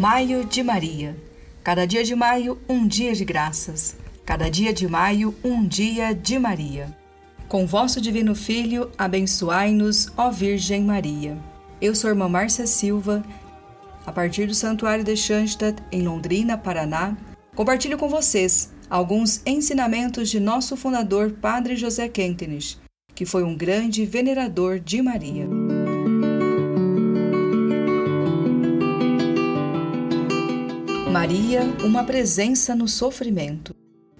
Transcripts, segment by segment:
Maio de Maria. Cada dia de maio, um dia de graças. Cada dia de maio, um dia de Maria. Com vosso divino Filho, abençoai-nos, ó Virgem Maria. Eu sou a irmã Márcia Silva, a partir do Santuário de Schanstatt, em Londrina, Paraná, compartilho com vocês alguns ensinamentos de nosso fundador, Padre José Kentenich, que foi um grande venerador de Maria. Maria, uma presença no sofrimento.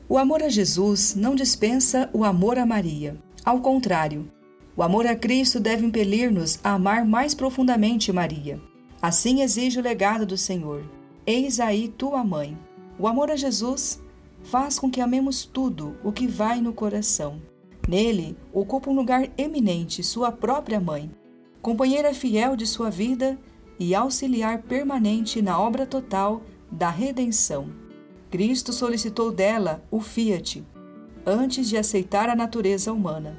O amor a Jesus não dispensa o amor a Maria. Ao contrário, o amor a Cristo deve impelir-nos a amar mais profundamente Maria. Assim exige o legado do Senhor. Eis aí tua mãe. O amor a Jesus faz com que amemos tudo o que vai no coração. Nele ocupa um lugar eminente sua própria mãe, companheira fiel de sua vida e auxiliar permanente na obra total da redenção. Cristo solicitou dela o fiat antes de aceitar a natureza humana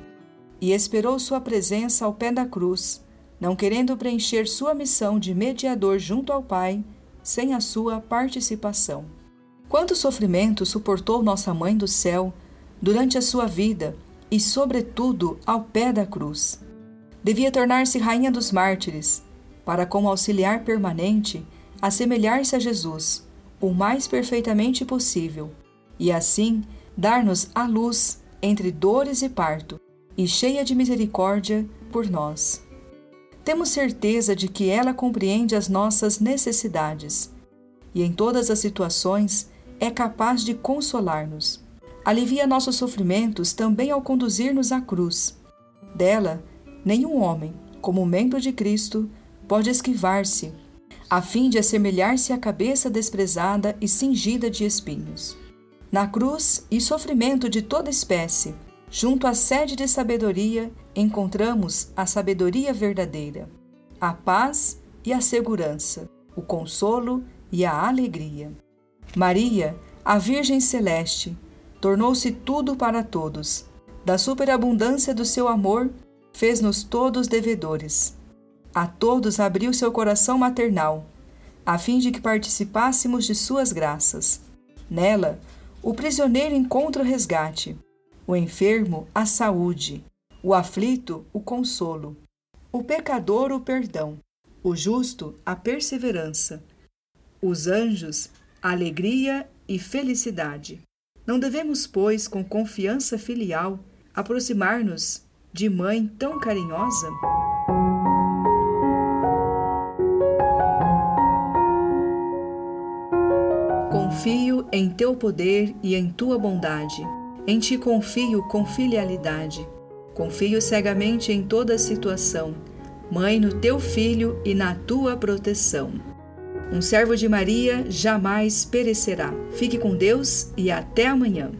e esperou sua presença ao pé da cruz, não querendo preencher sua missão de mediador junto ao Pai sem a sua participação. Quanto sofrimento suportou nossa Mãe do Céu durante a sua vida e, sobretudo, ao pé da cruz. Devia tornar-se Rainha dos Mártires, para, como auxiliar permanente, assemelhar-se a Jesus, o mais perfeitamente possível, e assim dar-nos a luz entre dores e parto, e cheia de misericórdia por nós. Temos certeza de que ela compreende as nossas necessidades e, em todas as situações, é capaz de consolar-nos. Alivia nossos sofrimentos também ao conduzir-nos à cruz. Dela, nenhum homem, como membro de Cristo, pode esquivar-se a fim de assemelhar-se à cabeça desprezada e cingida de espinhos. Na cruz e sofrimento de toda espécie, junto à sede de sabedoria, encontramos a sabedoria verdadeira, a paz e a segurança, o consolo e a alegria. Maria, a Virgem Celeste, tornou-se tudo para todos. Da superabundância do seu amor, fez-nos todos devedores a todos abriu seu coração maternal, a fim de que participássemos de suas graças. Nela, o prisioneiro encontra o resgate, o enfermo a saúde, o aflito o consolo, o pecador o perdão, o justo a perseverança, os anjos a alegria e felicidade. Não devemos, pois, com confiança filial, aproximar-nos de mãe tão carinhosa? Confio em teu poder e em tua bondade. Em ti confio com filialidade. Confio cegamente em toda situação. Mãe, no teu filho e na tua proteção. Um servo de Maria jamais perecerá. Fique com Deus e até amanhã.